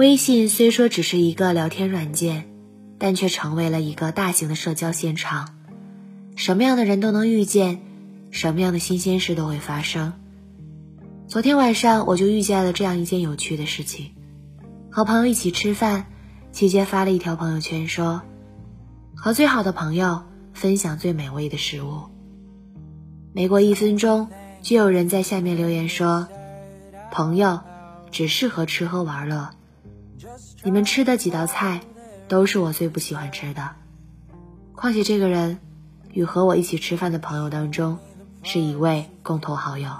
微信虽说只是一个聊天软件，但却成为了一个大型的社交现场。什么样的人都能遇见，什么样的新鲜事都会发生。昨天晚上我就遇见了这样一件有趣的事情：和朋友一起吃饭，期间发了一条朋友圈说，和最好的朋友分享最美味的食物。没过一分钟，就有人在下面留言说，朋友只适合吃喝玩乐。你们吃的几道菜，都是我最不喜欢吃的。况且这个人，与和我一起吃饭的朋友当中，是一位共同好友。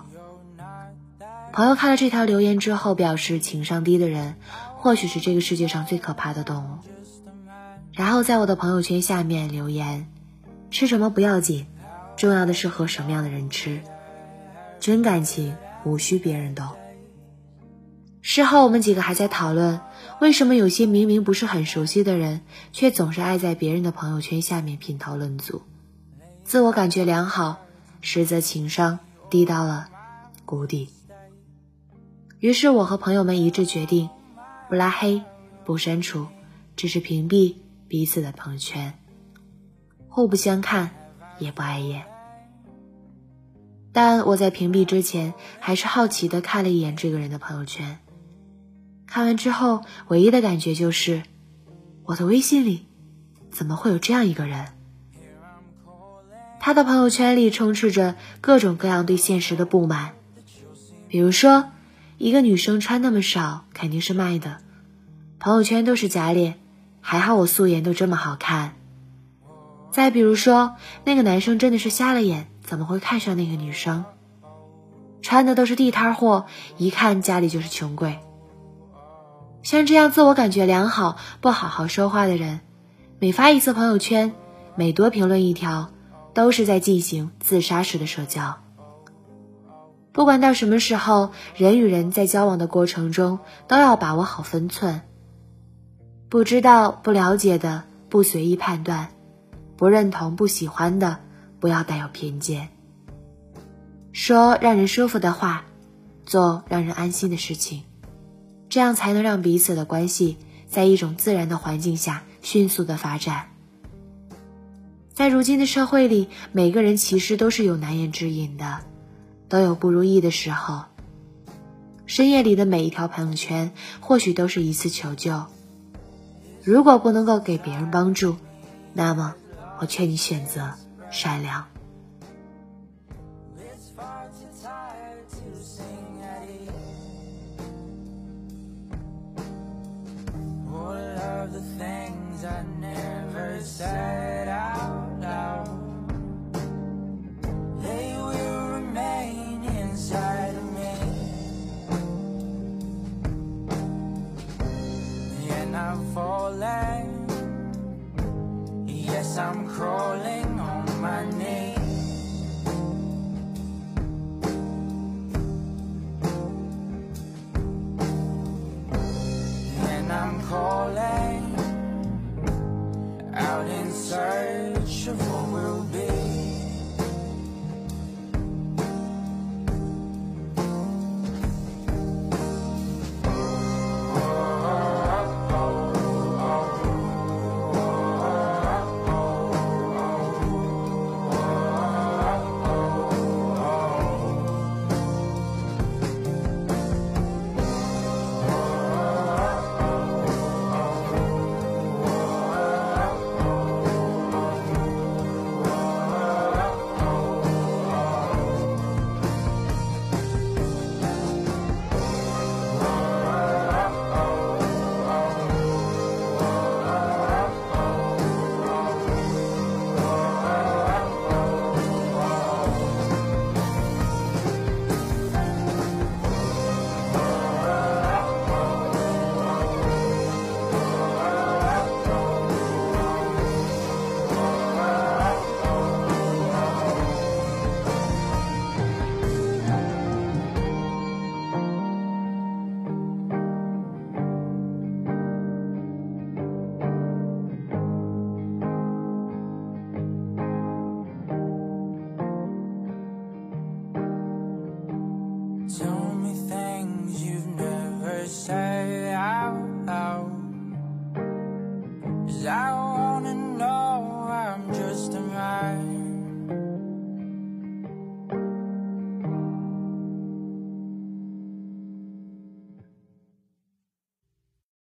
朋友看了这条留言之后，表示情商低的人，或许是这个世界上最可怕的动物。然后在我的朋友圈下面留言：吃什么不要紧，重要的是和什么样的人吃。真感情无需别人懂。事后我们几个还在讨论，为什么有些明明不是很熟悉的人，却总是爱在别人的朋友圈下面品头论足，自我感觉良好，实则情商低到了谷底。于是我和朋友们一致决定，不拉黑，不删除，只是屏蔽彼此的朋友圈，互不相看，也不碍眼。但我在屏蔽之前，还是好奇的看了一眼这个人的朋友圈。看完之后，唯一的感觉就是，我的微信里怎么会有这样一个人？他的朋友圈里充斥着各种各样对现实的不满，比如说，一个女生穿那么少肯定是卖的，朋友圈都是假脸，还好我素颜都这么好看。再比如说，那个男生真的是瞎了眼，怎么会看上那个女生？穿的都是地摊货，一看家里就是穷鬼。像这样自我感觉良好、不好好说话的人，每发一次朋友圈，每多评论一条，都是在进行自杀式的社交。不管到什么时候，人与人在交往的过程中都要把握好分寸。不知道、不了解的不随意判断，不认同、不喜欢的不要带有偏见。说让人舒服的话，做让人安心的事情。这样才能让彼此的关系在一种自然的环境下迅速的发展。在如今的社会里，每个人其实都是有难言之隐的，都有不如意的时候。深夜里的每一条朋友圈，或许都是一次求救。如果不能够给别人帮助，那么我劝你选择善良。the things I never said out loud. They will remain inside of me. And I'm falling. Yes, I'm crawling on my knees. 是